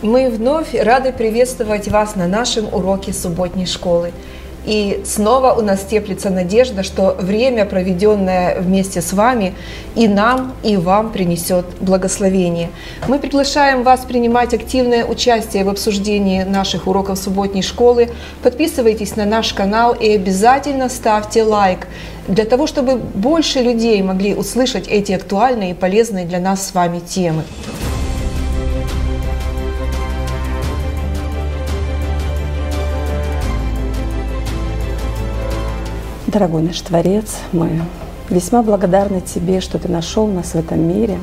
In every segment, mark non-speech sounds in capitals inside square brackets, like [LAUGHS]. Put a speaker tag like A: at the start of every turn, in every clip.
A: Мы вновь рады приветствовать вас на нашем уроке субботней школы. И снова у нас теплится надежда, что время, проведенное вместе с вами, и нам, и вам принесет благословение. Мы приглашаем вас принимать активное участие в обсуждении наших уроков субботней школы. Подписывайтесь на наш канал и обязательно ставьте лайк для того, чтобы больше людей могли услышать эти актуальные и полезные для нас с вами темы.
B: Дорогой наш Творец, мы весьма благодарны Тебе, что Ты нашел нас в этом мире,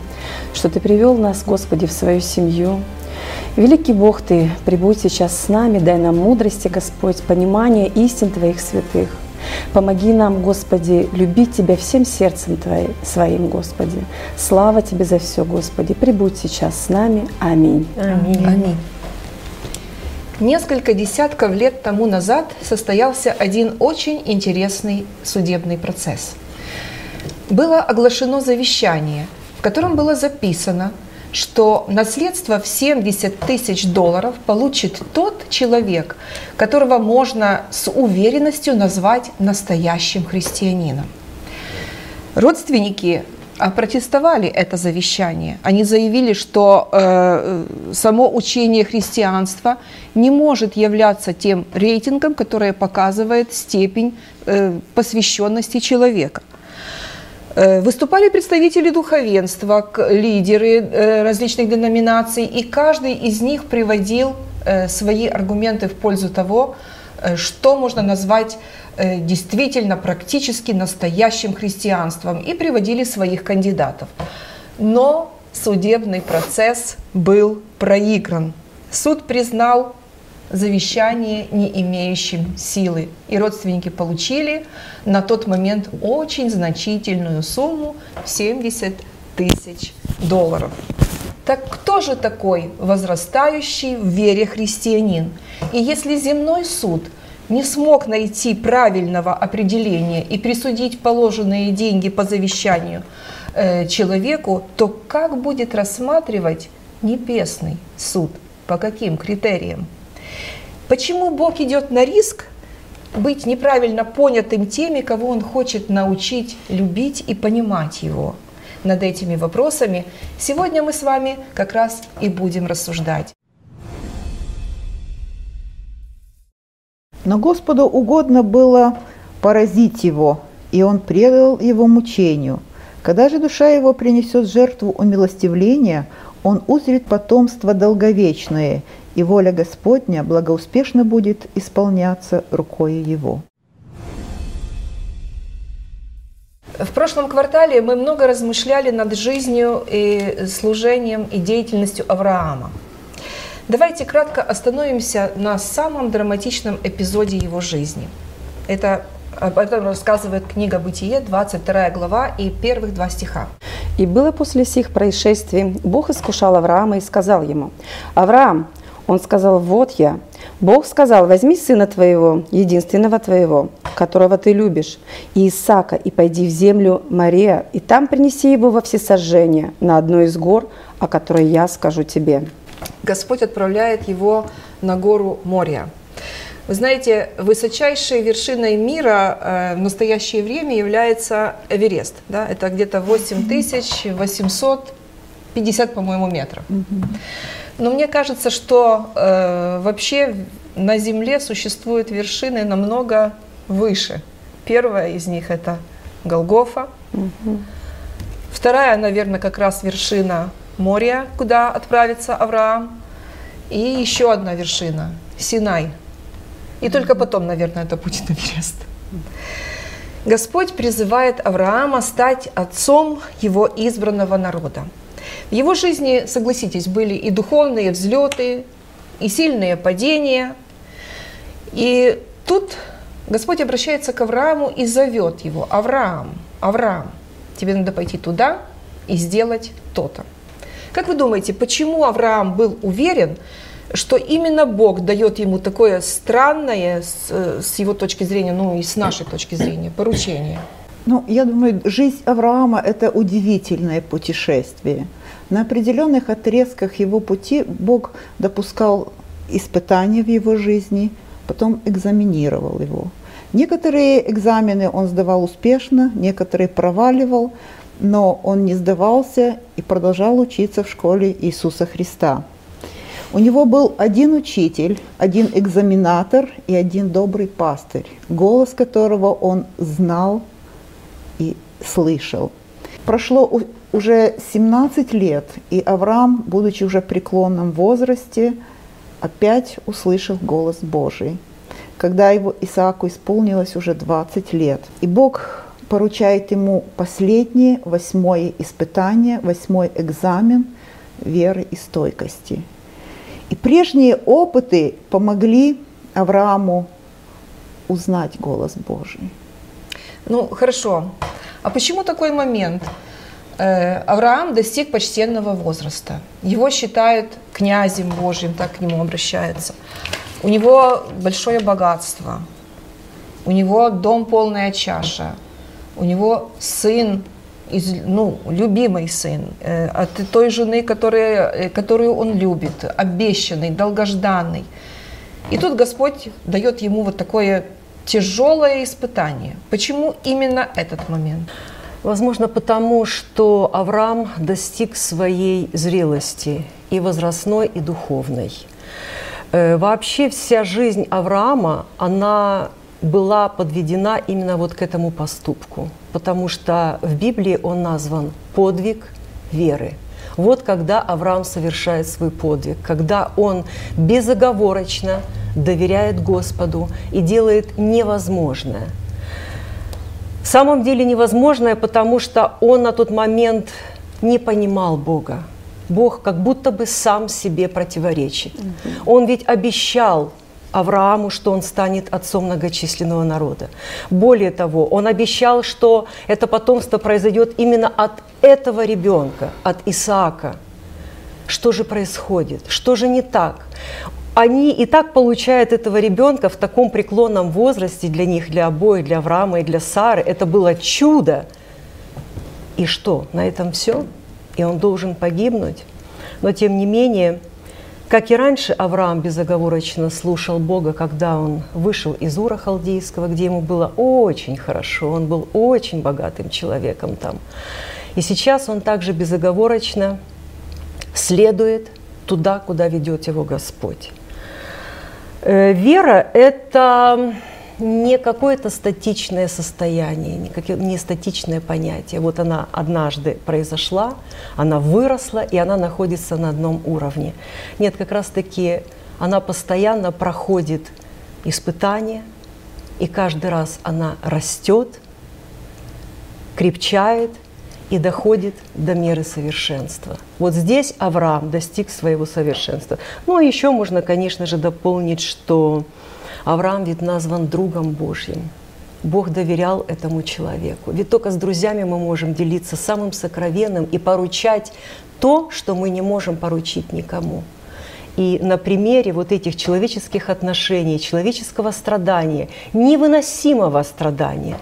B: что Ты привел нас, Господи, в свою семью. Великий Бог, Ты прибудь сейчас с нами, дай нам мудрости, Господь, понимание истин Твоих святых. Помоги нам, Господи, любить Тебя всем сердцем Твоим, своим, Господи. Слава Тебе за все, Господи. Прибудь сейчас с нами. Аминь.
A: Аминь. Аминь. Несколько десятков лет тому назад состоялся один очень интересный судебный процесс. Было оглашено завещание, в котором было записано, что наследство в 70 тысяч долларов получит тот человек, которого можно с уверенностью назвать настоящим христианином. Родственники опротестовали это завещание. Они заявили, что э, само учение христианства не может являться тем рейтингом, который показывает степень э, посвященности человека. Э, выступали представители духовенства, лидеры э, различных деноминаций, и каждый из них приводил э, свои аргументы в пользу того, что можно назвать действительно практически настоящим христианством и приводили своих кандидатов. Но судебный процесс был проигран. Суд признал завещание не имеющим силы. И родственники получили на тот момент очень значительную сумму 70 тысяч долларов. Так кто же такой возрастающий в вере христианин? И если земной суд – не смог найти правильного определения и присудить положенные деньги по завещанию э, человеку, то как будет рассматривать небесный суд? По каким критериям? Почему Бог идет на риск быть неправильно понятым теми, кого Он хочет научить любить и понимать Его? Над этими вопросами сегодня мы с вами как раз и будем рассуждать.
C: Но Господу угодно было поразить его, и он предал его мучению. Когда же душа его принесет жертву умилостивления, он узрит потомство долговечное, и воля Господня благоуспешно будет исполняться рукой его.
A: В прошлом квартале мы много размышляли над жизнью и служением и деятельностью Авраама. Давайте кратко остановимся на самом драматичном эпизоде его жизни. Это об этом рассказывает книга «Бытие», 22 глава и первых два стиха.
B: «И было после сих происшествий, Бог искушал Авраама и сказал ему, «Авраам!» Он сказал, «Вот я». Бог сказал, «Возьми сына твоего, единственного твоего, которого ты любишь, и Исаака, и пойди в землю Мария, и там принеси его во всесожжение на одной из гор, о которой я скажу тебе».
A: Господь отправляет его на гору Мория. Вы знаете, высочайшей вершиной мира э, в настоящее время является Эверест. Да? Это где-то 8850, по-моему, метров. Но мне кажется, что э, вообще на Земле существуют вершины намного выше. Первая из них это Голгофа. Вторая, наверное, как раз вершина море, куда отправится Авраам, и еще одна вершина – Синай. И только потом, наверное, это будет Эверест. Господь призывает Авраама стать отцом его избранного народа. В его жизни, согласитесь, были и духовные взлеты, и сильные падения. И тут Господь обращается к Аврааму и зовет его. Авраам, Авраам, тебе надо пойти туда и сделать то-то. Как вы думаете, почему Авраам был уверен, что именно Бог дает ему такое странное, с, с его точки зрения, ну и с нашей точки зрения, поручение?
C: Ну, я думаю, жизнь Авраама – это удивительное путешествие. На определенных отрезках его пути Бог допускал испытания в его жизни, потом экзаменировал его. Некоторые экзамены он сдавал успешно, некоторые проваливал, но он не сдавался и продолжал учиться в школе Иисуса Христа. У него был один учитель, один экзаменатор и один добрый пастырь, голос которого он знал и слышал. Прошло уже 17 лет, и Авраам, будучи уже в преклонном возрасте, опять услышал голос Божий, когда его Исааку исполнилось уже 20 лет. И Бог поручает ему последнее, восьмое испытание, восьмой экзамен веры и стойкости. И прежние опыты помогли Аврааму узнать голос Божий.
A: Ну, хорошо. А почему такой момент? Э, Авраам достиг почтенного возраста. Его считают князем Божьим, так к нему обращаются. У него большое богатство. У него дом полная чаша. У него сын, из, ну, любимый сын, э, от той жены, которая, э, которую он любит, обещанный, долгожданный. И тут Господь дает ему вот такое тяжелое испытание. Почему именно этот момент?
D: Возможно, потому что Авраам достиг своей зрелости и возрастной, и духовной. Э, вообще вся жизнь Авраама, она была подведена именно вот к этому поступку, потому что в Библии он назван подвиг веры. Вот когда Авраам совершает свой подвиг, когда он безоговорочно доверяет Господу и делает невозможное – в самом деле невозможное, потому что он на тот момент не понимал Бога. Бог как будто бы сам себе противоречит. Он ведь обещал Аврааму, что он станет отцом многочисленного народа. Более того, он обещал, что это потомство произойдет именно от этого ребенка, от Исаака. Что же происходит? Что же не так? они и так получают этого ребенка в таком преклонном возрасте для них, для обоих, для Авраама и для Сары. Это было чудо. И что, на этом все? И он должен погибнуть? Но тем не менее, как и раньше, Авраам безоговорочно слушал Бога, когда он вышел из Ура Халдейского, где ему было очень хорошо, он был очень богатым человеком там. И сейчас он также безоговорочно следует туда, куда ведет его Господь. Э, вера – это не какое-то статичное состояние, не, не статичное понятие. Вот она однажды произошла, она выросла, и она находится на одном уровне. Нет, как раз-таки она постоянно проходит испытания, и каждый раз она растет, крепчает – и доходит до меры совершенства. Вот здесь Авраам достиг своего совершенства. Ну, а еще можно, конечно же, дополнить, что Авраам ведь назван другом Божьим. Бог доверял этому человеку. Ведь только с друзьями мы можем делиться самым сокровенным и поручать то, что мы не можем поручить никому. И на примере вот этих человеческих отношений, человеческого страдания, невыносимого страдания,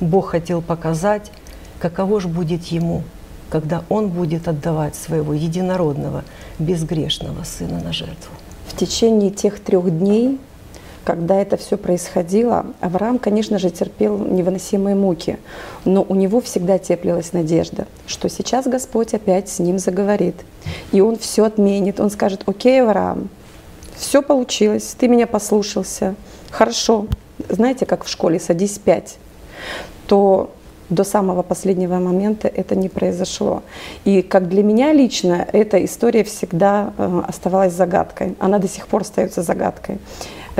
D: Бог хотел показать, каково же будет ему, когда он будет отдавать своего единородного, безгрешного сына на жертву.
B: В течение тех трех дней, когда это все происходило, Авраам, конечно же, терпел невыносимые муки, но у него всегда теплилась надежда, что сейчас Господь опять с ним заговорит, и он все отменит, он скажет, окей, Авраам, все получилось, ты меня послушался, хорошо, знаете, как в школе, садись пять, то до самого последнего момента это не произошло. И как для меня лично эта история всегда э, оставалась загадкой. Она до сих пор остается загадкой.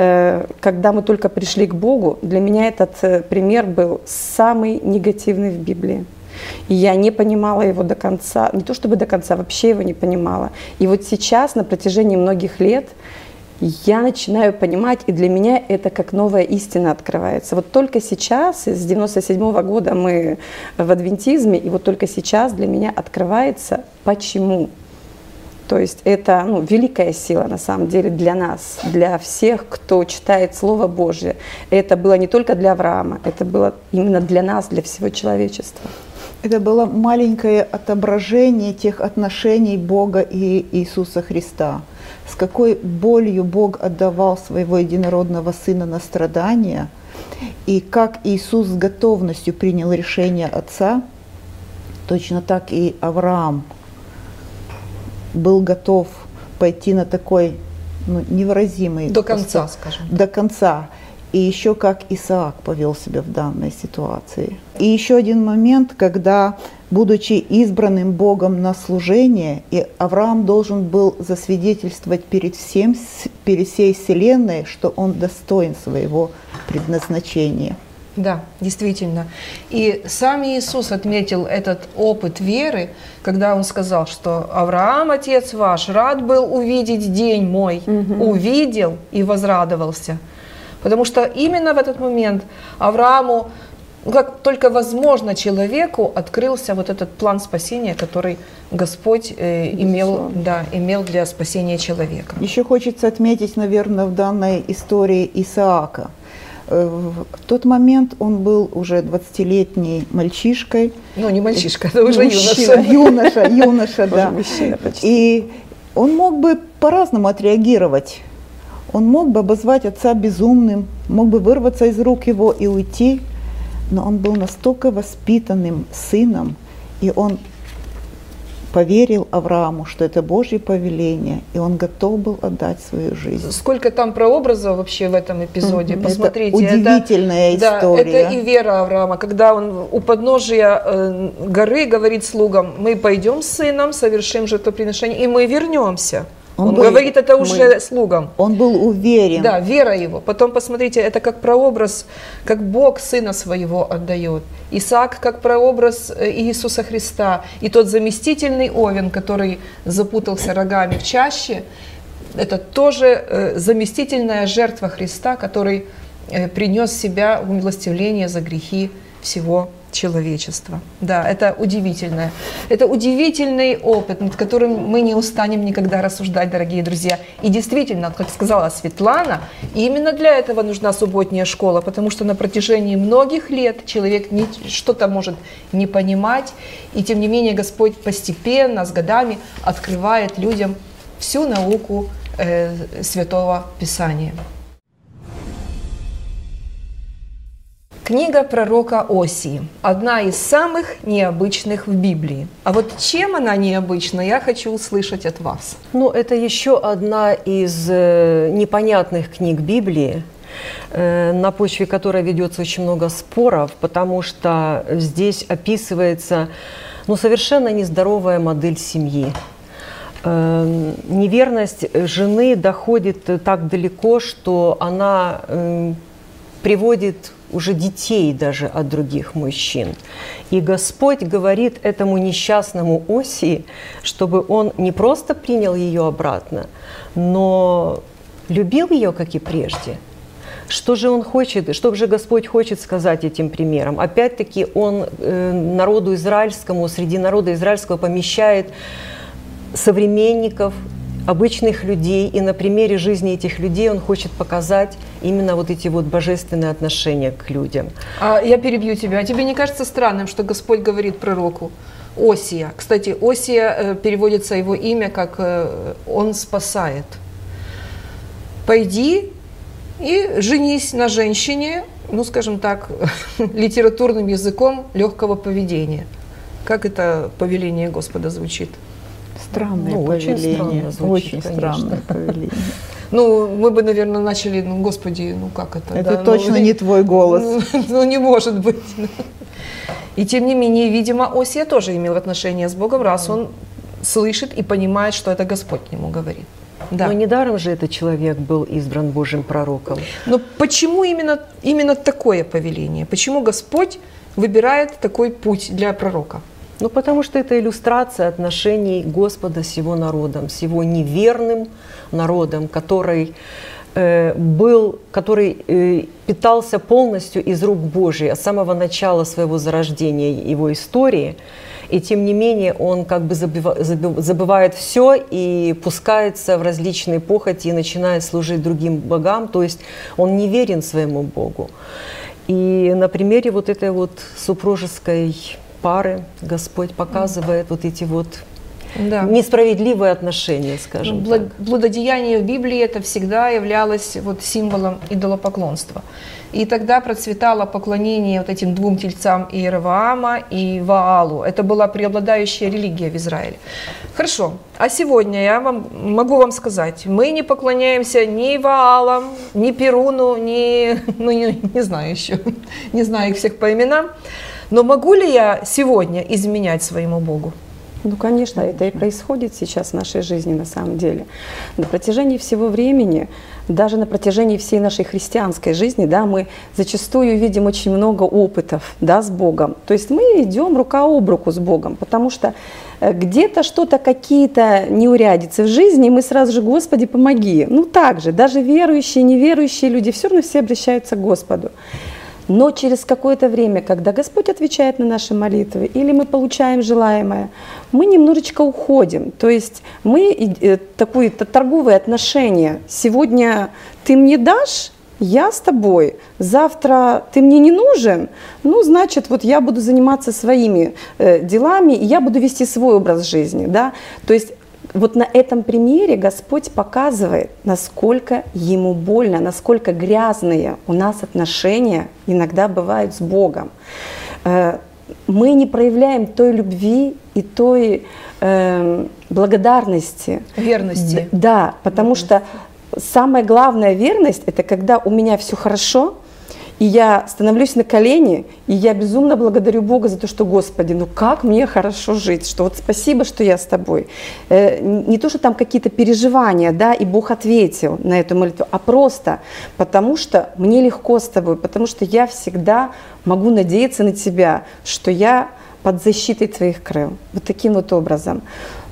B: Э, когда мы только пришли к Богу, для меня этот э, пример был самый негативный в Библии. Я не понимала его до конца, не то чтобы до конца, вообще его не понимала. И вот сейчас, на протяжении многих лет, я начинаю понимать, и для меня это как новая истина открывается. Вот только сейчас, с 97 -го года мы в адвентизме, и вот только сейчас для меня открывается, почему. То есть это ну, великая сила на самом деле для нас, для всех, кто читает Слово Божье. Это было не только для Авраама, это было именно для нас, для всего человечества.
C: Это было маленькое отображение тех отношений Бога и Иисуса Христа. С какой болью Бог отдавал своего единородного Сына на страдания, и как Иисус с готовностью принял решение Отца, точно так и Авраам был готов пойти на такой ну, невыразимый
A: До конца, скажем.
C: До конца. И еще как Исаак повел себя в данной ситуации. И еще один момент, когда, будучи избранным Богом на служение, и Авраам должен был засвидетельствовать перед, всем, перед всей Вселенной, что он достоин своего предназначения.
A: Да, действительно. И сам Иисус отметил этот опыт веры, когда он сказал, что Авраам, отец ваш, рад был увидеть день мой, угу. увидел и возрадовался. Потому что именно в этот момент Аврааму, ну, как только возможно человеку, открылся вот этот план спасения, который Господь э, имел, да, имел для спасения человека.
C: Еще хочется отметить, наверное, в данной истории Исаака. Э, в тот момент он был уже 20-летней мальчишкой.
A: Ну, не мальчишка, это уже
C: мужчина, юноша. [LAUGHS] Юноша, юноша, да. И он мог бы по-разному отреагировать он мог бы обозвать отца безумным, мог бы вырваться из рук его и уйти, но он был настолько воспитанным сыном, и он поверил Аврааму, что это Божье повеление, и он готов был отдать свою жизнь.
A: Сколько там прообразов вообще в этом эпизоде, посмотрите.
C: Это удивительная
A: это,
C: история.
A: Да, это и вера Авраама, когда он у подножия э, горы говорит слугам, мы пойдем с сыном, совершим жертвоприношение, и мы вернемся. Он, он был, говорит это уже мы, слугам.
C: Он был уверен.
A: Да, вера его. Потом посмотрите, это как прообраз, как Бог сына своего отдает. Исаак как прообраз э, Иисуса Христа. И тот заместительный овен, который запутался рогами в чаще, это тоже э, заместительная жертва Христа, который э, принес себя в умилостивление за грехи всего человечества. Да, это удивительное. Это удивительный опыт, над которым мы не устанем никогда рассуждать, дорогие друзья. И действительно, как сказала Светлана, именно для этого нужна субботняя школа, потому что на протяжении многих лет человек что-то может не понимать, и тем не менее Господь постепенно, с годами открывает людям всю науку э, Святого Писания. Книга пророка Осии. Одна из самых необычных в Библии. А вот чем она необычна, я хочу услышать от вас.
D: Ну, это еще одна из э, непонятных книг Библии, э, на почве которой ведется очень много споров, потому что здесь описывается ну, совершенно нездоровая модель семьи. Э, неверность жены доходит так далеко, что она приводит уже детей даже от других мужчин. И Господь говорит этому несчастному Осии, чтобы он не просто принял ее обратно, но любил ее, как и прежде. Что же он хочет, что же Господь хочет сказать этим примером? Опять-таки он э, народу израильскому, среди народа израильского помещает современников, обычных людей, и на примере жизни этих людей он хочет показать именно вот эти вот божественные отношения к людям.
A: А я перебью тебя. А тебе не кажется странным, что Господь говорит пророку Осия? Кстати, Осия э, переводится его имя как э, «он спасает». «Пойди и женись на женщине, ну, скажем так, [LAUGHS] литературным языком легкого поведения». Как это повеление Господа звучит?
C: Странное ну, повеление. Очень, странно звучит, очень странное [LAUGHS] повеление.
A: Ну, мы бы, наверное, начали, ну, господи, ну как это?
C: Это да? точно ну, не твой голос.
A: Ну, [LAUGHS] ну, не может быть. И тем не менее, видимо, Осия тоже имел отношение с Богом, раз он слышит и понимает, что это Господь к нему говорит.
D: Да. Но недаром же этот человек был избран Божьим пророком.
A: Но почему именно, именно такое повеление? Почему Господь выбирает такой путь для пророка?
D: Ну, потому что это иллюстрация отношений Господа с его народом, с его неверным народом, который э, был, который э, питался полностью из рук Божьей от самого начала своего зарождения его истории. И тем не менее он как бы забывает все и пускается в различные похоти и начинает служить другим богам, то есть он не верен своему Богу. И на примере вот этой вот супружеской пары Господь показывает вот эти вот
A: Да.
D: несправедливые отношения, скажем
A: Ну, Бло-
D: так.
A: Блудодеяние в Библии это всегда являлось вот символом идолопоклонства. И тогда процветало поклонение вот этим двум тельцам Иераваама и Ваалу. Это была преобладающая религия в Израиле. Хорошо. А сегодня я вам могу вам сказать, мы не поклоняемся ни Ваалам, ни Перуну, ни, [LAUGHS] ну не, не знаю еще, не знаю их всех по именам. Но могу ли я сегодня изменять своему Богу?
B: Ну, конечно, это и происходит сейчас в нашей жизни на самом деле. На протяжении всего времени, даже на протяжении всей нашей христианской жизни, да, мы зачастую видим очень много опытов да, с Богом. То есть мы идем рука об руку с Богом, потому что э, где-то что-то, какие-то неурядицы в жизни, и мы сразу же, Господи, помоги. Ну, так же, даже верующие, неверующие люди, все равно все обращаются к Господу. Но через какое-то время, когда Господь отвечает на наши молитвы, или мы получаем желаемое, мы немножечко уходим. То есть мы э, такое торговые отношения. Сегодня ты мне дашь, я с тобой. Завтра ты мне не нужен, ну, значит, вот я буду заниматься своими э, делами, и я буду вести свой образ жизни. Да? То есть вот на этом примере Господь показывает, насколько ему больно, насколько грязные у нас отношения иногда бывают с Богом. Э, Мы не проявляем той любви и той э, благодарности.
A: Верности.
B: Да, потому что самая главная верность это когда у меня все хорошо, и я становлюсь на колени, и я безумно благодарю Бога за то, что, Господи, ну как мне хорошо жить, что вот спасибо, что я с тобой. Э, Не то, что там какие-то переживания, да, и Бог ответил на эту молитву, а просто потому, что мне легко с тобой, потому что я всегда могу надеяться на тебя, что я под защитой твоих крыл. Вот таким вот образом.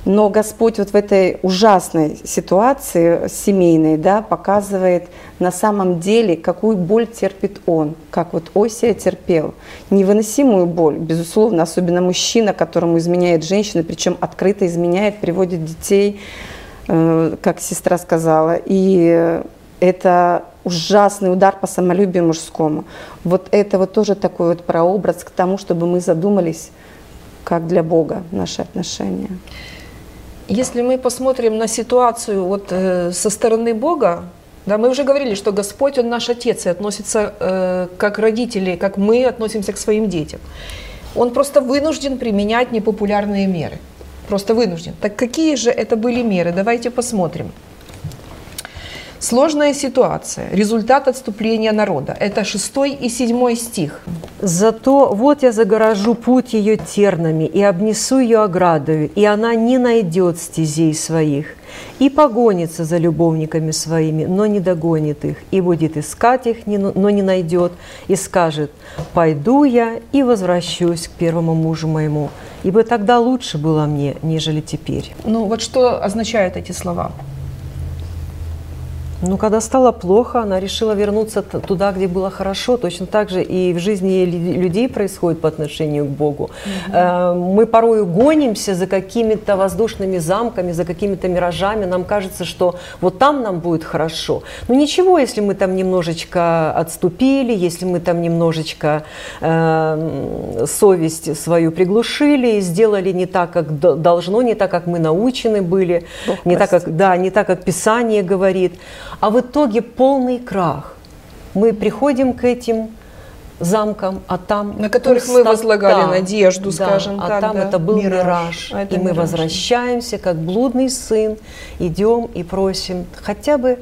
B: Но Господь вот в этой ужасной ситуации семейной да, показывает на самом деле, какую боль терпит он, как вот Осия терпел. Невыносимую боль, безусловно, особенно мужчина, которому изменяет женщина, причем открыто изменяет, приводит детей, э, как сестра сказала. И это ужасный удар по самолюбию мужскому. Вот это вот тоже такой вот прообраз к тому, чтобы мы задумались, как для Бога наши отношения.
A: Если мы посмотрим на ситуацию вот, э, со стороны Бога, да, мы уже говорили, что Господь, Он наш Отец, и относится э, как родители, как мы относимся к своим детям. Он просто вынужден применять непопулярные меры. Просто вынужден. Так какие же это были меры? Давайте посмотрим. Сложная ситуация. Результат отступления народа. Это 6 и 7 стих.
D: Зато вот я загорожу путь ее тернами и обнесу ее оградою, и она не найдет стезей своих, и погонится за любовниками своими, но не догонит их, и будет искать их, но не найдет, и скажет, пойду я и возвращусь к первому мужу моему, ибо тогда лучше было мне, нежели теперь.
A: Ну вот что означают эти слова?
D: Ну, когда стало плохо, она решила вернуться туда, где было хорошо. Точно так же и в жизни лю- людей происходит по отношению к Богу. Э, Мы порою гонимся за какими-то воздушными замками, за какими-то миражами. Нам кажется, что вот там нам будет хорошо. Но ничего, если мы там немножечко отступили, если мы там немножечко э, совесть свою приглушили, сделали не так, как должно, не так, как мы научены были,
B: Бог
D: не так, как
B: простит.
D: да, не так, как Писание говорит. А в итоге полный крах. Мы приходим к этим замкам, а там
A: На которых мы
D: пустота.
A: возлагали надежду, скажем
D: а
A: так,
D: там
A: да.
D: это был
C: Мираж.
D: мираж.
A: А это
D: и мы
A: мираж.
D: возвращаемся, как блудный сын, идем и просим хотя бы,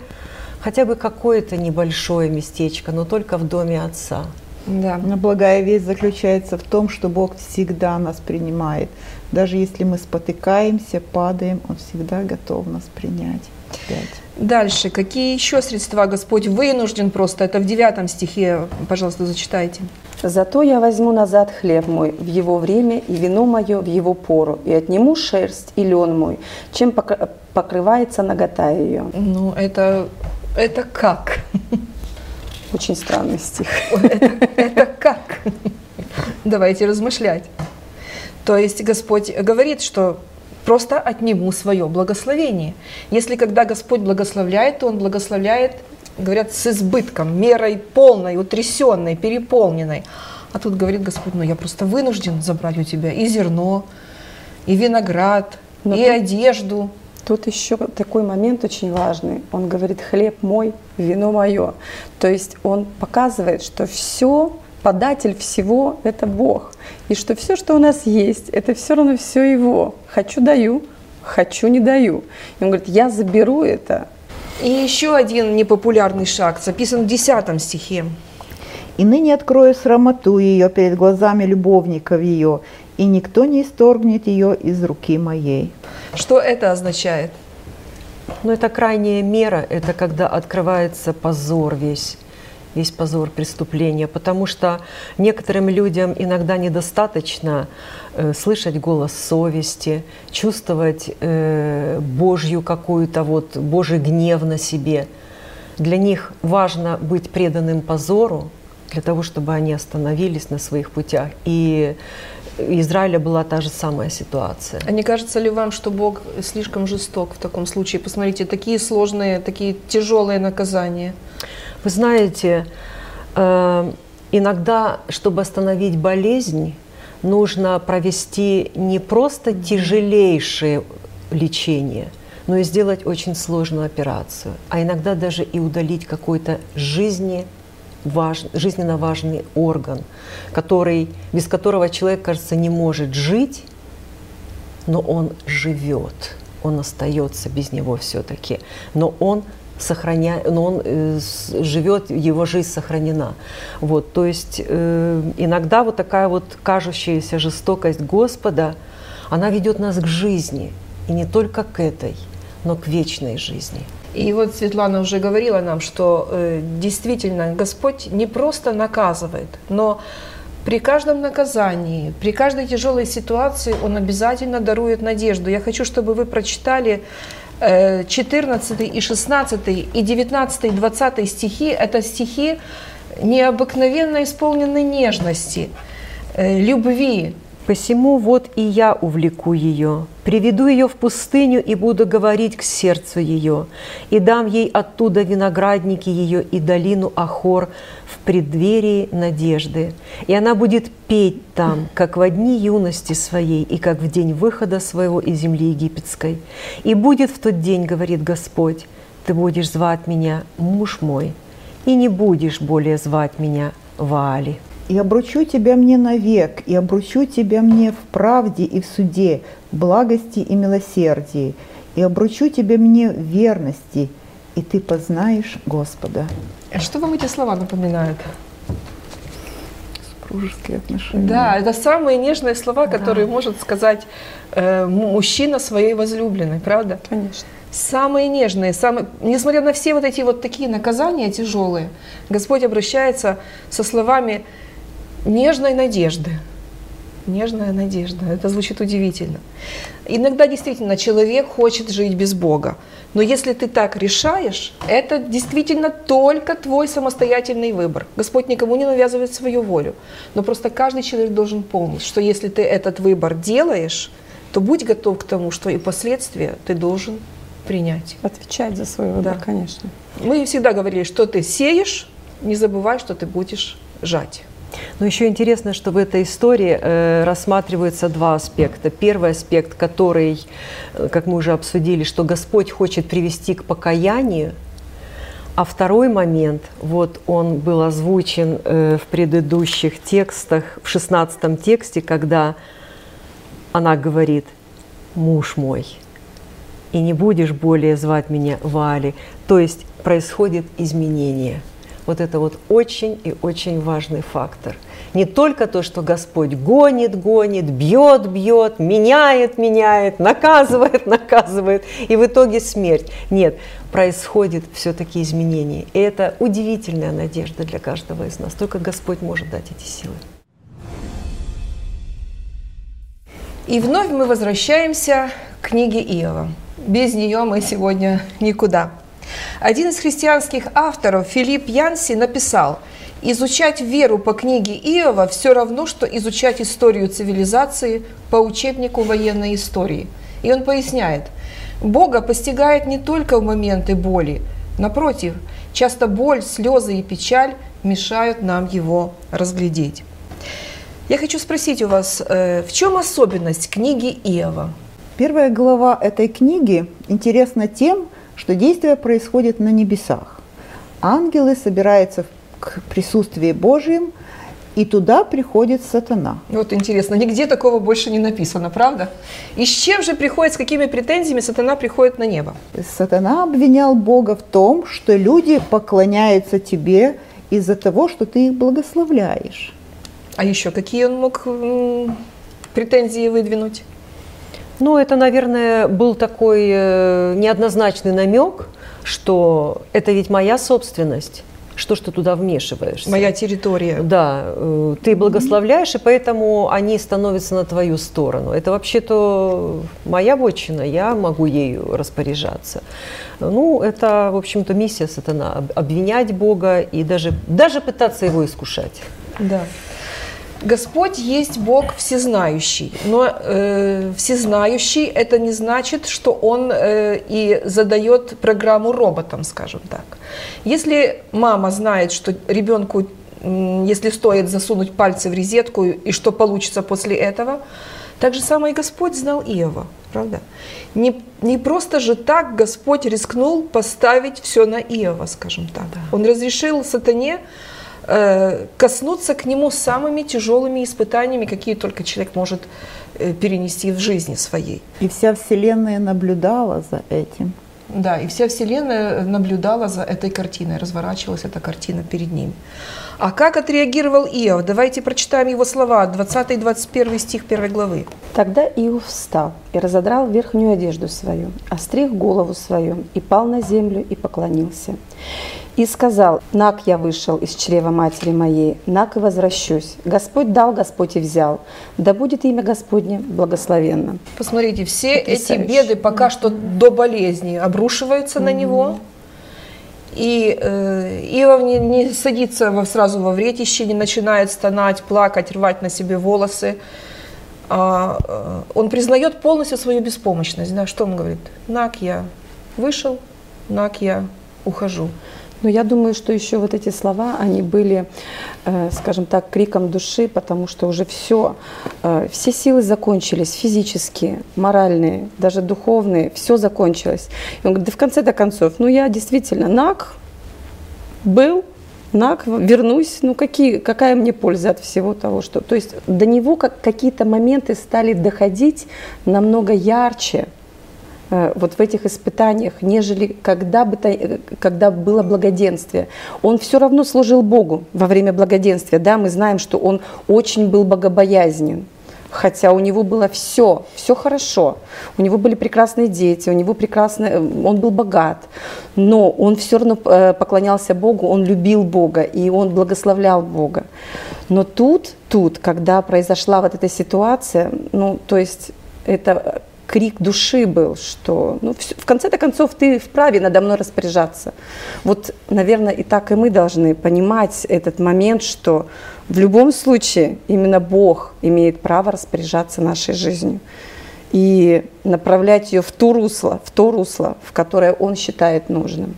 D: хотя бы какое-то небольшое местечко, но только в доме Отца.
A: Да.
C: Но благая весть заключается в том, что Бог всегда нас принимает. Даже если мы спотыкаемся, падаем, Он всегда готов нас принять. Опять.
A: Дальше. Какие еще средства Господь вынужден просто? Это в девятом стихе, пожалуйста, зачитайте.
B: Зато я возьму назад хлеб мой в его время и вино мое в его пору, и отниму шерсть и лен мой, чем покр- покрывается нагота ее.
A: Ну, это, это как?
B: Очень странный стих.
A: Это как? Давайте размышлять. То есть Господь говорит, что просто отниму свое благословение. Если когда Господь благословляет, то Он благословляет, говорят, с избытком, мерой полной, утрясенной, переполненной. А тут говорит Господь, ну я просто вынужден забрать у тебя и зерно, и виноград,
B: Но
A: и
B: тут-
A: одежду.
B: Тут еще такой момент очень важный. Он говорит, хлеб мой, вино мое. То есть он показывает, что все, податель всего – это Бог. И что все, что у нас есть, это все равно все Его. Хочу – даю, хочу – не даю. И он говорит, я заберу это.
A: И еще один непопулярный шаг записан в 10 стихе.
C: И ныне открою срамоту ее перед глазами любовников ее, и никто не исторгнет ее из руки моей.
A: Что это означает?
D: Но это крайняя мера, это когда открывается позор весь, весь позор преступления, потому что некоторым людям иногда недостаточно э, слышать голос совести, чувствовать э, Божью какую-то вот Божий гнев на себе. Для них важно быть преданным позору, для того, чтобы они остановились на своих путях. И Израиля была та же самая ситуация.
A: А не кажется ли вам, что Бог слишком жесток в таком случае? Посмотрите, такие сложные, такие тяжелые наказания.
D: Вы знаете, э, иногда, чтобы остановить болезнь, нужно провести не просто тяжелейшее лечение, но и сделать очень сложную операцию, а иногда даже и удалить какой-то жизни важ, жизненно важный орган, который, без которого человек, кажется, не может жить, но он живет, он остается без него все-таки, но он сохраня... но он э, живет, его жизнь сохранена. Вот, то есть э, иногда вот такая вот кажущаяся жестокость Господа, она ведет нас к жизни, и не только к этой, но к вечной жизни.
A: И вот Светлана уже говорила нам, что э, действительно Господь не просто наказывает, но при каждом наказании, при каждой тяжелой ситуации Он обязательно дарует надежду. Я хочу, чтобы вы прочитали э, 14 и 16 и 19 и 20 стихи. Это стихи необыкновенно исполненной нежности, э, любви,
D: Посему вот и я увлеку ее, приведу ее в пустыню и буду говорить к сердцу ее, и дам ей оттуда виноградники ее и долину Ахор в преддверии надежды. И она будет петь там, как в дни юности своей и как в день выхода своего из земли египетской. И будет в тот день, говорит Господь, ты будешь звать меня муж мой, и не будешь более звать меня Ваали.
C: И обручу тебя мне навек, и обручу тебя мне в правде и в суде, в благости и милосердии, и обручу тебя мне в верности, и ты познаешь Господа.
A: Что вам эти слова напоминают?
C: Супружеские отношения.
A: Да, это самые нежные слова, которые может сказать э, мужчина своей возлюбленной, правда?
B: Конечно.
A: Самые нежные, самые, несмотря на все вот эти вот такие наказания тяжелые, Господь обращается со словами нежной надежды. Нежная надежда. Это звучит удивительно. Иногда действительно человек хочет жить без Бога. Но если ты так решаешь, это действительно только твой самостоятельный выбор. Господь никому не навязывает свою волю. Но просто каждый человек должен помнить, что если ты этот выбор делаешь, то будь готов к тому, что и последствия ты должен принять.
B: Отвечать за свой выбор,
A: Да.
B: конечно.
A: Мы всегда говорили, что ты сеешь, не забывай, что ты будешь жать.
D: Но еще интересно, что в этой истории э, рассматриваются два аспекта. Первый аспект, который, э, как мы уже обсудили, что Господь хочет привести к покаянию, а второй момент, вот он был озвучен э, в предыдущих текстах, в 16 тексте, когда она говорит «муж мой», и не будешь более звать меня Вали. То есть происходит изменение. Вот это вот очень и очень важный фактор. Не только то, что Господь гонит, гонит, бьет, бьет, меняет, меняет, наказывает, [LAUGHS] наказывает, и в итоге смерть. Нет, происходит все-таки изменение. И это удивительная надежда для каждого из нас. Только Господь может дать эти силы.
A: И вновь мы возвращаемся к книге Иова. Без нее мы сегодня никуда. Один из христианских авторов, Филипп Янси, написал, изучать веру по книге Иова все равно, что изучать историю цивилизации по учебнику военной истории. И он поясняет, Бога постигает не только в моменты боли, напротив, часто боль, слезы и печаль мешают нам его разглядеть. Я хочу спросить у вас, э, в чем особенность книги Иова?
C: Первая глава этой книги интересна тем, что действие происходит на небесах. Ангелы собираются к присутствию Божьим, и туда приходит сатана.
A: Вот интересно, нигде такого больше не написано, правда? И с чем же приходит, с какими претензиями сатана приходит на небо?
C: Сатана обвинял Бога в том, что люди поклоняются тебе из-за того, что ты их благословляешь.
A: А еще какие он мог претензии выдвинуть?
D: Ну, это, наверное, был такой э, неоднозначный намек, что это ведь моя собственность. Что ж ты туда вмешиваешься?
A: Моя территория.
D: Да, э, ты благословляешь, и поэтому они становятся на твою сторону. Это вообще-то моя вотчина, я могу ею распоряжаться. Ну, это, в общем-то, миссия сатана – об- обвинять Бога и даже, даже пытаться его искушать.
A: Да. Господь есть Бог всезнающий, но э, всезнающий это не значит, что Он э, и задает программу роботам, скажем так. Если мама знает, что ребенку, м, если стоит засунуть пальцы в розетку и что получится после этого, так же самое и Господь знал Иова, правда? Не, не просто же так Господь рискнул поставить все на Иова, скажем так. Он разрешил сатане э, коснуться к нему самыми тяжелыми испытаниями, какие только человек может э, перенести в жизни своей.
C: И вся Вселенная наблюдала за этим.
A: Да, и вся Вселенная наблюдала за этой картиной, разворачивалась эта картина перед ним. А как отреагировал Иов? Давайте прочитаем его слова, 20-21 стих 1 главы.
B: Тогда Иов встал и разодрал верхнюю одежду свою, остриг голову свою, и пал на землю и поклонился. И сказал, «Нак я вышел из чрева матери моей, нак и возвращусь. Господь дал, Господь и взял. Да будет имя Господне благословенно».
A: Посмотрите, все эти
B: Потрясающе.
A: беды пока что до болезни обрушиваются на него. И э, Иов не, не садится во, сразу во вретище, не начинает стонать, плакать, рвать на себе волосы. А, э, он признает полностью свою беспомощность. Да, что он говорит? Нак я вышел, нак я ухожу.
B: Но я думаю, что еще вот эти слова, они были, э, скажем так, криком души, потому что уже все, э, все силы закончились, физические, моральные, даже духовные, все закончилось. И он говорит, да в конце-то концов, ну я действительно наг был, наг, вернусь, ну какие, какая мне польза от всего того, что... То есть до него как, какие-то моменты стали доходить намного ярче, вот в этих испытаниях, нежели когда, бы то, э, когда было благоденствие. Он все равно служил Богу во время благоденствия. Да, мы знаем, что он очень был богобоязнен. Хотя у него было все, все хорошо. У него были прекрасные дети, у него прекрасный, э, он был богат. Но он все равно э, поклонялся Богу, он любил Бога и он благословлял Бога. Но тут, тут, когда произошла вот эта ситуация, ну, то есть это крик души был, что ну, в конце-то концов ты вправе надо мной распоряжаться. Вот, наверное, и так и мы должны понимать этот момент, что в любом случае именно Бог имеет право распоряжаться нашей жизнью и направлять ее в то русло, в то русло, в которое Он считает нужным.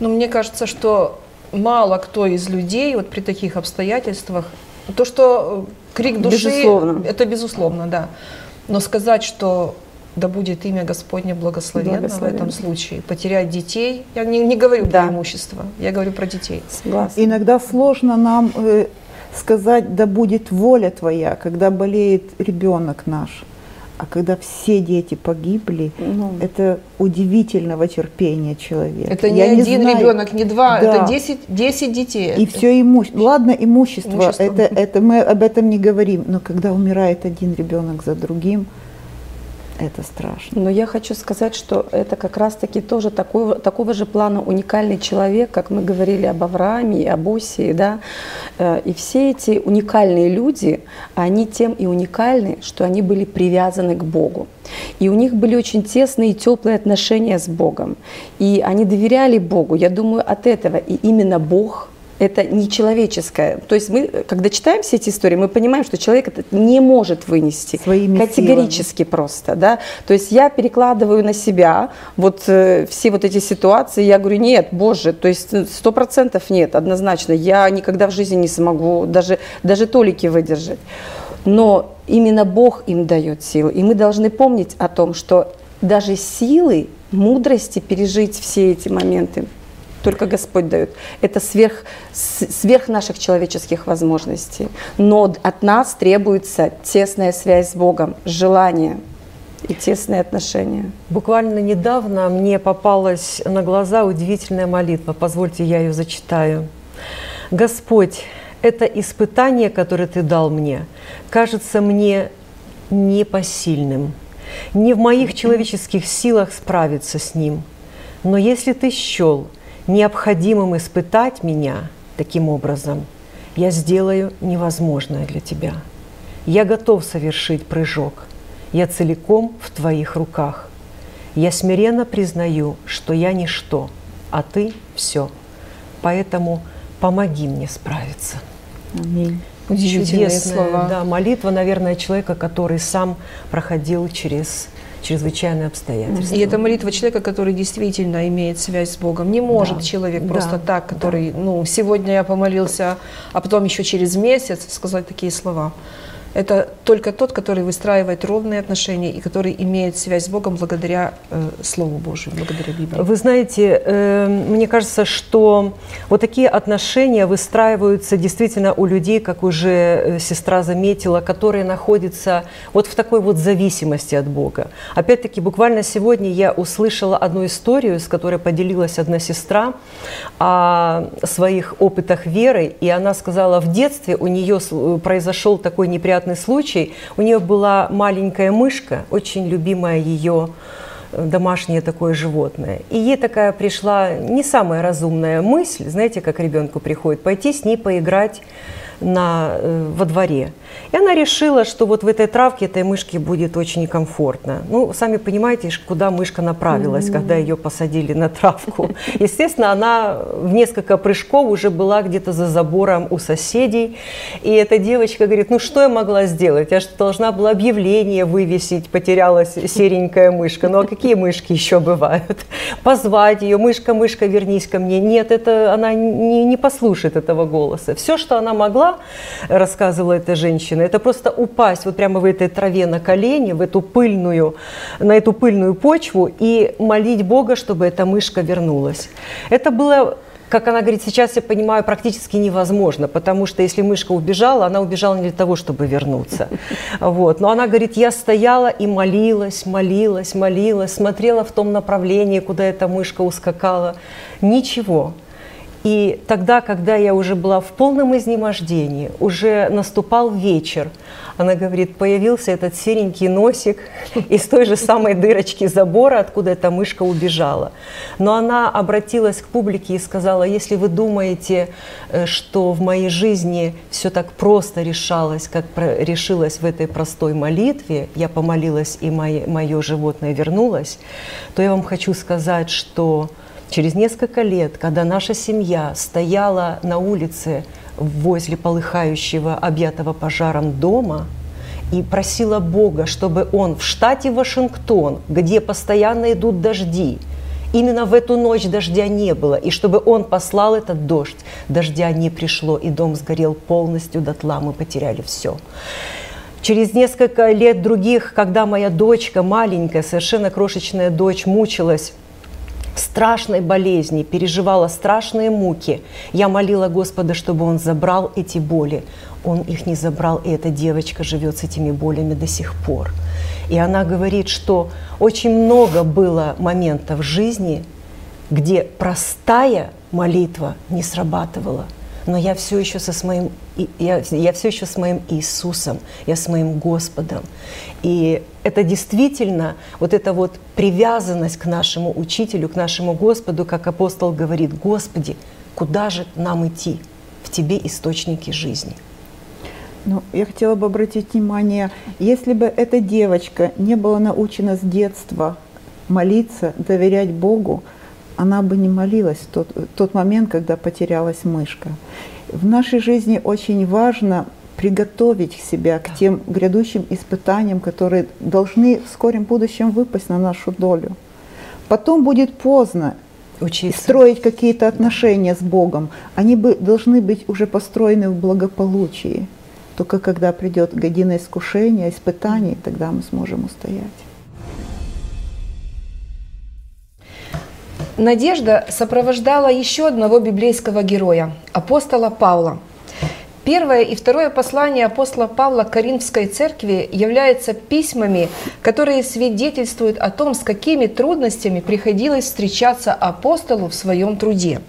A: Но мне кажется, что мало кто из людей вот при таких обстоятельствах, то, что э, крик души,
B: Безусловно.
A: это безусловно, да. Но сказать, что да будет имя Господне благословенно, в
B: Благословенно.
A: этом случае, потерять детей, я не, не говорю
B: Да.
A: про имущество, я говорю про детей.
B: Согласна.
C: Иногда сложно нам э, сказать, да будет воля твоя, когда болеет ребенок наш. А когда все дети погибли,
B: Ну.
C: это удивительного терпения человека.
A: Это не
C: Я
A: один
C: знаю.
A: ребенок, не два,
C: Да.
A: это 10, 10 детей.
C: И все имущество. Ладно, имущество,
A: Имущество.
C: Это, это мы об этом не говорим. Но когда умирает один ребенок за другим, это страшно.
B: Но я хочу сказать, что это как раз-таки тоже такого, такого же плана уникальный человек, как мы говорили об Аврааме об Осии, да. Э, И все эти уникальные люди, они тем и уникальны, что они были привязаны к Богу. И у них были очень тесные и теплые отношения с Богом. И они доверяли Богу. Я думаю, от этого и именно Бог Это не человеческое. То есть мы, когда читаем все эти истории, мы понимаем, что человек это не может вынести.
C: Своими
B: Категорически
C: силами.
B: просто. Да? То есть я перекладываю на себя вот э, все вот эти ситуации. Я говорю, нет, Боже, то есть э, сто процентов нет, однозначно. Я никогда в жизни не смогу даже, даже толики выдержать. Но именно Бог им дает силы. И мы должны помнить о том, что даже силы, мудрости пережить все эти моменты только Господь дает. Это сверх, сверх наших человеческих возможностей. Но от нас требуется тесная связь с Богом, желание и тесные отношения.
D: Буквально недавно мне попалась на глаза удивительная молитва. Позвольте, я ее зачитаю. Господь, это испытание, которое Ты дал мне, кажется мне непосильным. Не в моих человеческих силах справиться с ним. Но если Ты счел – необходимым испытать меня таким образом, я сделаю невозможное для тебя. Я готов совершить прыжок. Я целиком в твоих руках. Я смиренно признаю, что я ничто, а ты все. Поэтому помоги мне справиться.
C: Аминь.
A: Удивительные
D: Чудесная,
A: слова.
D: Да, молитва, наверное, человека, который сам проходил через чрезвычайные обстоятельства.
A: И это молитва человека, который действительно имеет связь с Богом. Не может
D: Да.
A: человек
D: Да.
A: просто так, который, ну, сегодня я помолился, а потом еще через месяц сказать такие слова. Это только тот, который выстраивает ровные отношения и который имеет связь с Богом благодаря э, Слову Божию, благодаря Библии.
D: Вы знаете, э, мне кажется, что вот такие отношения выстраиваются действительно у людей, как уже э, сестра заметила, которые находятся вот в такой вот зависимости от Бога. Опять-таки, буквально сегодня я услышала одну историю, с которой поделилась одна сестра о своих опытах веры, и она сказала, в детстве у нее с- произошел такой неприятный случай. У нее была маленькая мышка, очень любимая ее э, домашнее такое животное. И ей такая пришла не самая разумная мысль, знаете, как ребенку приходит, пойти с ней поиграть на, э, во дворе. И она решила, что вот в этой травке этой мышке будет очень комфортно. Ну, сами понимаете, куда мышка направилась, когда ее посадили на травку. [LAUGHS] Естественно, она в несколько прыжков уже была где-то за забором у соседей. И эта девочка говорит, ну что я могла сделать? Я же должна была объявление вывесить, потерялась серенькая мышка. Ну а какие мышки еще бывают? Позвать ее, мышка, мышка, вернись ко мне. Нет, это она не, не послушает этого голоса. Все, что она могла, рассказывала эта женщина, это просто упасть вот прямо в этой траве на колени, в эту пыльную, на эту пыльную почву и молить Бога, чтобы эта мышка вернулась. Это было как она говорит, сейчас я понимаю, практически невозможно, потому что если мышка убежала, она убежала не для того, чтобы вернуться. [LAUGHS] Вот. Но она говорит, я стояла и молилась, молилась, молилась, смотрела в том направлении, куда эта мышка ускакала. Ничего. И тогда, когда я уже была в полном изнемождении, уже наступал вечер, она говорит, появился этот серенький носик [LAUGHS] из той же самой дырочки забора, откуда эта мышка убежала. Но она обратилась к публике и сказала, если вы думаете, э, что в моей жизни все так просто решалось, как решилось в этой простой молитве, я помолилась и мое животное вернулось, то я вам хочу сказать, что Через несколько лет, когда наша семья стояла на улице возле полыхающего, объятого пожаром дома, и просила Бога, чтобы он в штате Вашингтон, где постоянно идут дожди, именно в эту ночь дождя не было, и чтобы он послал этот дождь, дождя не пришло, и дом сгорел полностью дотла, мы потеряли все. Через несколько лет других, когда моя дочка, маленькая, совершенно крошечная дочь, мучилась страшной болезни, переживала страшные муки. Я молила Господа, чтобы Он забрал эти боли. Он их не забрал, и эта девочка живет с этими болями до сих пор. И она говорит, что очень много было моментов в жизни, где простая молитва не срабатывала. Но я все еще со с моим, и- я, я все еще с моим Иисусом, я с моим Господом. И это действительно вот эта вот привязанность к нашему Учителю, к нашему Господу, как апостол говорит, Господи, куда же нам идти? В Тебе источники жизни.
C: Ну, я хотела бы обратить внимание, если бы эта девочка не была научена с детства молиться, доверять Богу, она бы не молилась в тот, в тот момент, когда потерялась мышка. В нашей жизни очень важно приготовить себя к тем грядущим испытаниям, которые должны в скором будущем выпасть на нашу долю. Потом будет поздно
D: Учиться.
C: строить какие-то отношения с Богом. Они бы, должны быть уже построены в благополучии. Только когда придет година искушения, испытаний, тогда мы сможем устоять.
A: Надежда сопровождала еще одного библейского героя, апостола Павла. Первое и второе послание апостола Павла к Коринфской церкви являются письмами, которые свидетельствуют о том, с какими трудностями приходилось встречаться апостолу в своем труде.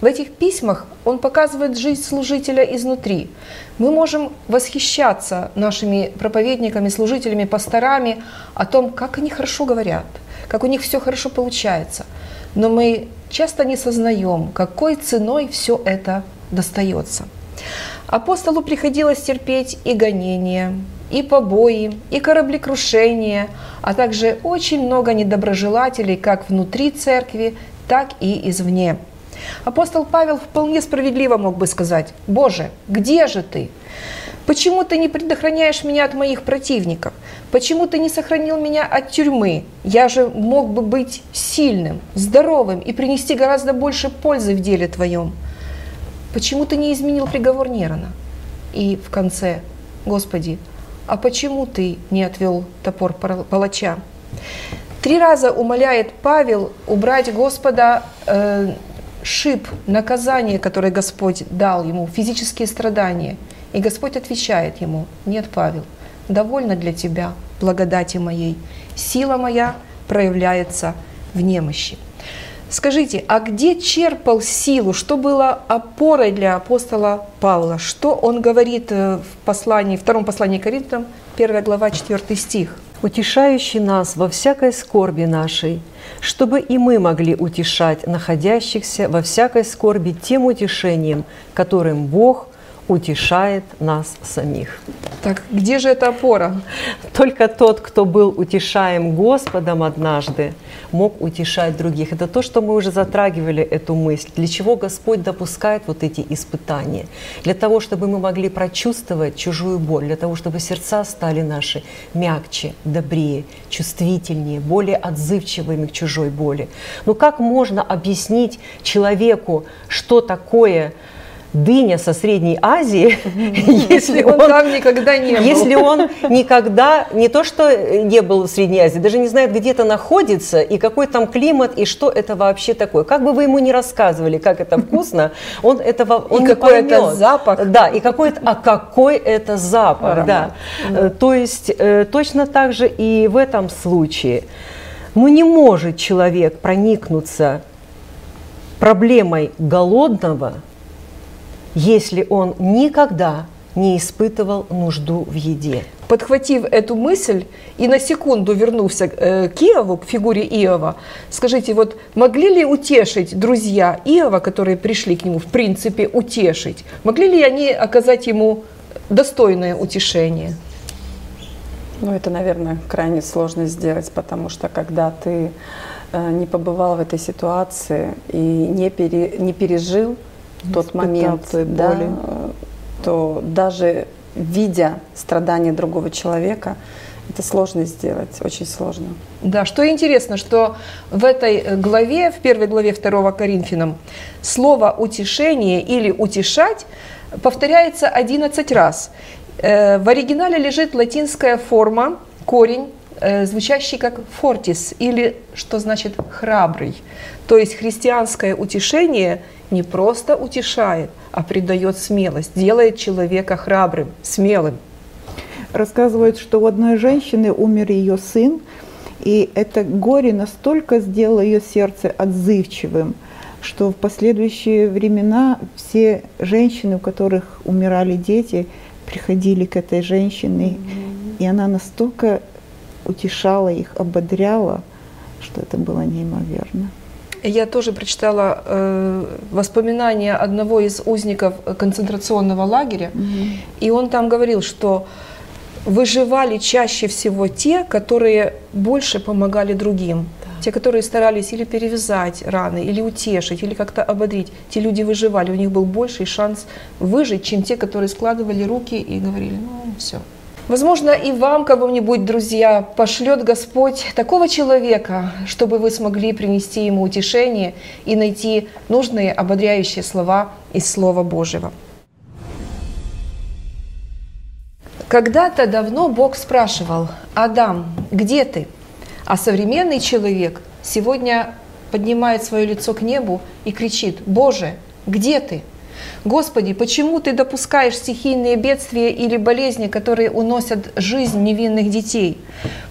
A: В этих письмах он показывает жизнь служителя изнутри. Мы можем восхищаться нашими проповедниками, служителями, пасторами о том, как они хорошо говорят, как у них все хорошо получается. Но мы часто не сознаем, какой ценой все это достается. Апостолу приходилось терпеть и гонения, и побои, и кораблекрушения, а также очень много недоброжелателей как внутри церкви, так и извне. Апостол Павел вполне справедливо мог бы сказать, «Боже, где же ты? Почему ты не предохраняешь меня от моих противников? Почему ты не сохранил меня от тюрьмы? Я же мог бы быть сильным, здоровым и принести гораздо больше пользы в деле твоем. Почему ты не изменил приговор Нерона? И в конце, Господи, а почему ты не отвел топор палача? Три раза умоляет Павел убрать Господа э, шип, наказание, которое Господь дал ему, физические страдания. И Господь отвечает ему, нет, Павел, довольно для тебя благодати моей. Сила моя проявляется в немощи. Скажите, а где черпал силу? Что было опорой для апостола Павла? Что он говорит э, в послании, втором послании к Коринфянам, 1 глава, 4 стих?
D: «Утешающий нас во всякой скорби нашей, чтобы и мы могли утешать находящихся во всякой скорби тем утешением, которым Бог утешает нас самих.
A: Так, где же эта опора?
D: Только тот, кто был утешаем Господом однажды, мог утешать других. Это то, что мы уже затрагивали эту мысль. Для чего Господь допускает вот эти испытания? Для того, чтобы мы могли прочувствовать чужую боль, для того, чтобы сердца стали наши мягче, добрее, чувствительнее, более отзывчивыми к чужой боли. Но как можно объяснить человеку, что такое дыня со Средней Азии, [LAUGHS]
A: если он там никогда не был.
D: Если он никогда, не то что не был в Средней Азии, даже не знает, где это находится, и какой там климат, и что это вообще такое. Как бы вы ему не рассказывали, как это вкусно, он этого он
A: и какой это запах.
D: Да, и какой это, а какой это запах, Аромат. да. да. То есть э, точно так же и в этом случае. Ну не может человек проникнуться проблемой голодного, если он никогда не испытывал нужду в еде.
A: Подхватив эту мысль и на секунду вернулся э, к Иову, к фигуре Иова, скажите, вот могли ли утешить друзья Иова, которые пришли к нему, в принципе, утешить? Могли ли они оказать ему достойное утешение?
B: Ну, это, наверное, крайне сложно сделать, потому что когда ты э, не побывал в этой ситуации и не, пере, не пережил тот момент, да, то даже видя страдания другого человека, это сложно сделать, очень сложно.
A: Да, что интересно, что в этой главе, в первой главе 2 Коринфянам, слово «утешение» или «утешать» повторяется 11 раз. Э, в оригинале лежит латинская форма, корень, э, звучащий как «фортис» или что значит «храбрый». То есть христианское утешение не просто утешает, а придает смелость, делает человека храбрым, смелым.
C: Рассказывают, что у одной женщины умер ее сын, и это горе настолько сделало ее сердце отзывчивым, что в последующие времена все женщины, у которых умирали дети, приходили к этой женщине, mm-hmm. и она настолько утешала их, ободряла, что это было неимоверно.
A: Я тоже прочитала э, воспоминания одного из узников концентрационного лагеря, mm-hmm. и он там говорил, что выживали чаще всего те, которые больше помогали другим. Да. Те, которые старались или перевязать раны, или утешить, или как-то ободрить, те люди выживали, у них был больший шанс выжить, чем те, которые складывали руки и говорили, ну все. Возможно, и вам кого-нибудь, друзья, пошлет Господь такого человека, чтобы вы смогли принести ему утешение и найти нужные ободряющие слова из Слова Божьего. Когда-то давно Бог спрашивал, Адам, где ты? А современный человек сегодня поднимает свое лицо к небу и кричит, Боже, где ты? Господи, почему ты допускаешь стихийные бедствия или болезни, которые уносят жизнь невинных детей?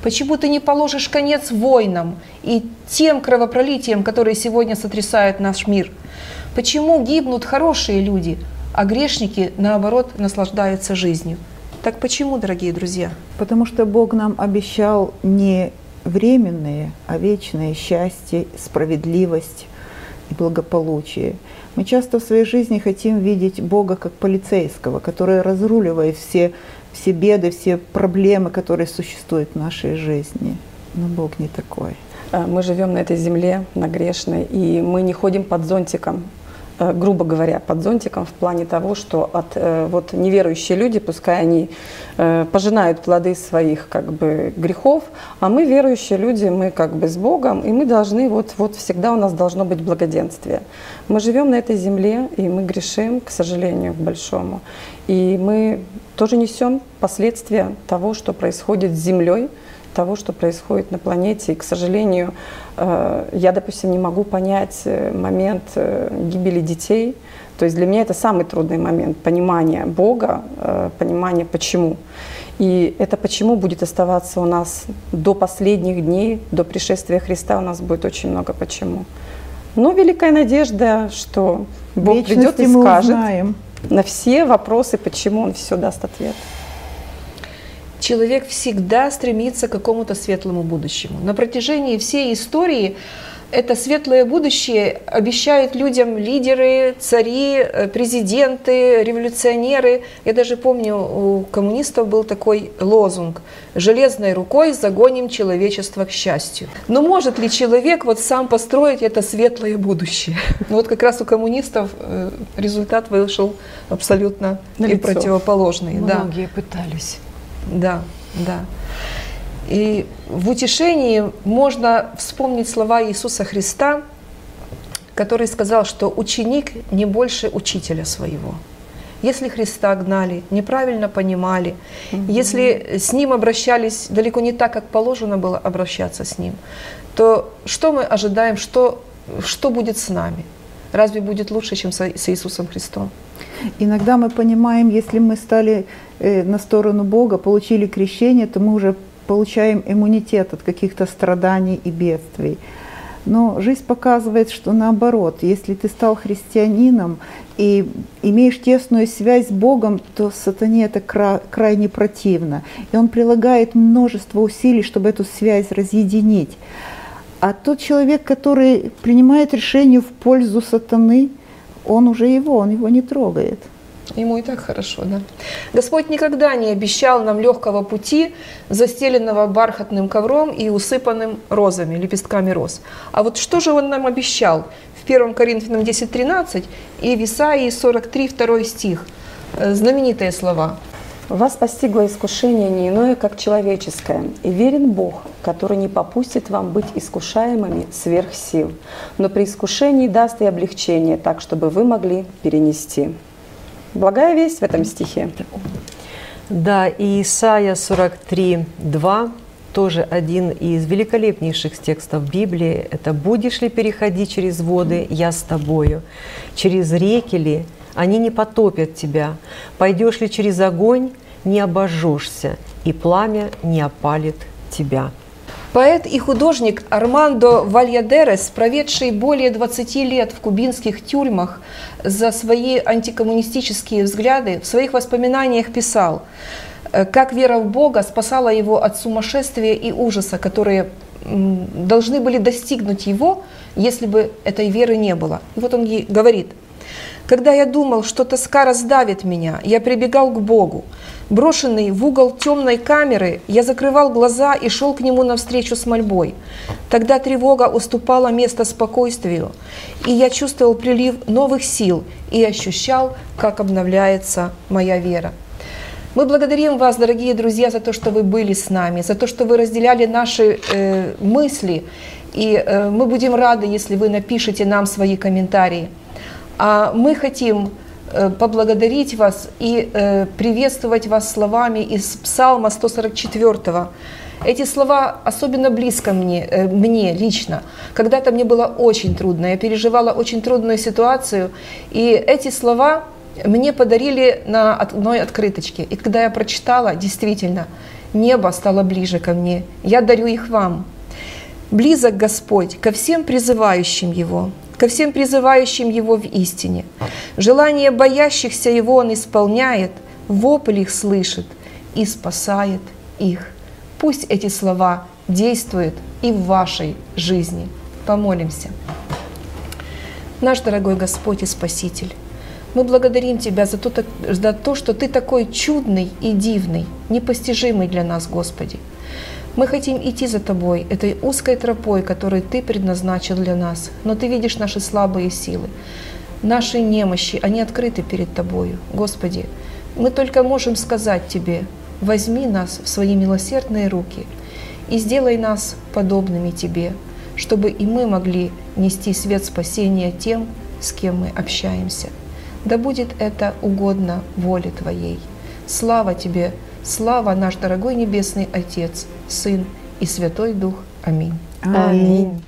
A: Почему ты не положишь конец войнам и тем кровопролитиям, которые сегодня сотрясают наш мир? Почему гибнут хорошие люди, а грешники, наоборот, наслаждаются жизнью? Так почему, дорогие друзья?
C: Потому что Бог нам обещал не временные, а вечное счастье, справедливость и благополучие. Мы часто в своей жизни хотим видеть Бога как полицейского, который разруливает все, все беды, все проблемы, которые существуют в нашей жизни. Но Бог не такой.
B: А, мы живем на этой земле, на грешной, и мы не ходим под зонтиком грубо говоря, под зонтиком в плане того, что от, э, вот неверующие люди, пускай они э, пожинают плоды своих как бы грехов, а мы верующие люди, мы как бы с Богом, и мы должны, вот, вот всегда у нас должно быть благоденствие. Мы живем на этой земле, и мы грешим, к сожалению, к большому. И мы тоже несем последствия того, что происходит с землей, того, что происходит на планете. И, к сожалению, э, я, допустим, не могу понять э, момент э, гибели детей. То есть для меня это самый трудный момент понимания Бога, понимания почему. И это почему будет оставаться у нас до последних дней, до пришествия Христа у нас будет очень много почему. Но великая надежда, что Бог придет и скажет узнаем. на все вопросы, почему Он все даст ответ
A: человек всегда стремится к какому-то светлому будущему. На протяжении всей истории это светлое будущее обещают людям лидеры, цари, э, президенты, революционеры. Я даже помню, у коммунистов был такой лозунг «Железной рукой загоним человечество к счастью». Но может ли человек вот сам построить это светлое будущее? [LAUGHS] Ну вот как раз у коммунистов э, результат вышел абсолютно и противоположный.
D: Многие да. пытались.
A: Да, да. И в утешении можно вспомнить слова Иисуса Христа, который сказал, что ученик не больше учителя своего. Если Христа гнали, неправильно понимали, угу. если с Ним обращались далеко не так, как положено было обращаться с Ним, то что мы ожидаем, что, что будет с нами? Разве будет лучше, чем с Иисусом Христом?
C: Иногда мы понимаем, если мы стали э, на сторону Бога, получили крещение, то мы уже получаем иммунитет от каких-то страданий и бедствий. Но жизнь показывает, что наоборот, если ты стал христианином и имеешь тесную связь с Богом, то сатане это кра- крайне противно. И он прилагает множество усилий, чтобы эту связь разъединить. А тот человек, который принимает решение в пользу сатаны, он уже его, он его не трогает.
A: Ему и так хорошо, да. Господь никогда не обещал нам легкого пути, застеленного бархатным ковром и усыпанным розами, лепестками роз. А вот что же Он нам обещал? В 1 Коринфянам 10.13 и в Исаии 43, 2 стих. Э, знаменитые слова.
B: Вас постигло искушение не иное, как человеческое, и верен Бог, который не попустит вам быть искушаемыми сверх сил, но при искушении даст и облегчение, так, чтобы вы могли перенести. Благая весть в этом стихе.
D: Да, и Исайя 43, 2 тоже один из великолепнейших текстов Библии. Это «Будешь ли переходить через воды, я с тобою? Через реки ли, они не потопят тебя? Пойдешь ли через огонь, не обожжешься, и пламя не опалит тебя».
A: Поэт и художник Армандо Вальядерес, проведший более 20 лет в кубинских тюрьмах за свои антикоммунистические взгляды, в своих воспоминаниях писал, э, как вера в Бога спасала его от сумасшествия и ужаса, которые должны были достигнуть его, если бы этой веры не было. И вот он говорит, Когда я думал, что тоска раздавит меня, я прибегал к Богу. Брошенный в угол темной камеры, я закрывал глаза и шел к Нему навстречу с мольбой. Тогда тревога уступала место спокойствию, и я чувствовал прилив новых сил и ощущал, как обновляется моя вера. Мы благодарим вас, дорогие друзья, за то, что вы были с нами, за то, что вы разделяли наши э, мысли. И э, мы будем рады, если вы напишите нам свои комментарии. А мы хотим э, поблагодарить вас и э, приветствовать вас словами из Псалма 144. Эти слова особенно близко мне, э, мне лично. Когда-то мне было очень трудно, я переживала очень трудную ситуацию, и эти слова мне подарили на одной открыточке. И когда я прочитала, действительно, небо стало ближе ко мне. Я дарю их вам. Близок Господь ко всем призывающим Его, ко всем призывающим Его в истине. Желание боящихся Его Он исполняет, вопль их слышит и спасает их. Пусть эти слова действуют и в вашей жизни. Помолимся. Наш дорогой Господь и Спаситель, мы благодарим Тебя за то, за то, что Ты такой чудный и дивный, непостижимый для нас, Господи. Мы хотим идти за Тобой, этой узкой тропой, которую Ты предназначил для нас, но Ты видишь наши слабые силы, наши немощи, они открыты перед Тобою. Господи, мы только можем сказать Тебе, возьми нас в свои милосердные руки и сделай нас подобными Тебе, чтобы и мы могли нести свет спасения тем, с кем мы общаемся – да будет это угодно воле Твоей. Слава Тебе, слава наш дорогой Небесный Отец, Сын и Святой Дух. Аминь.
B: Аминь.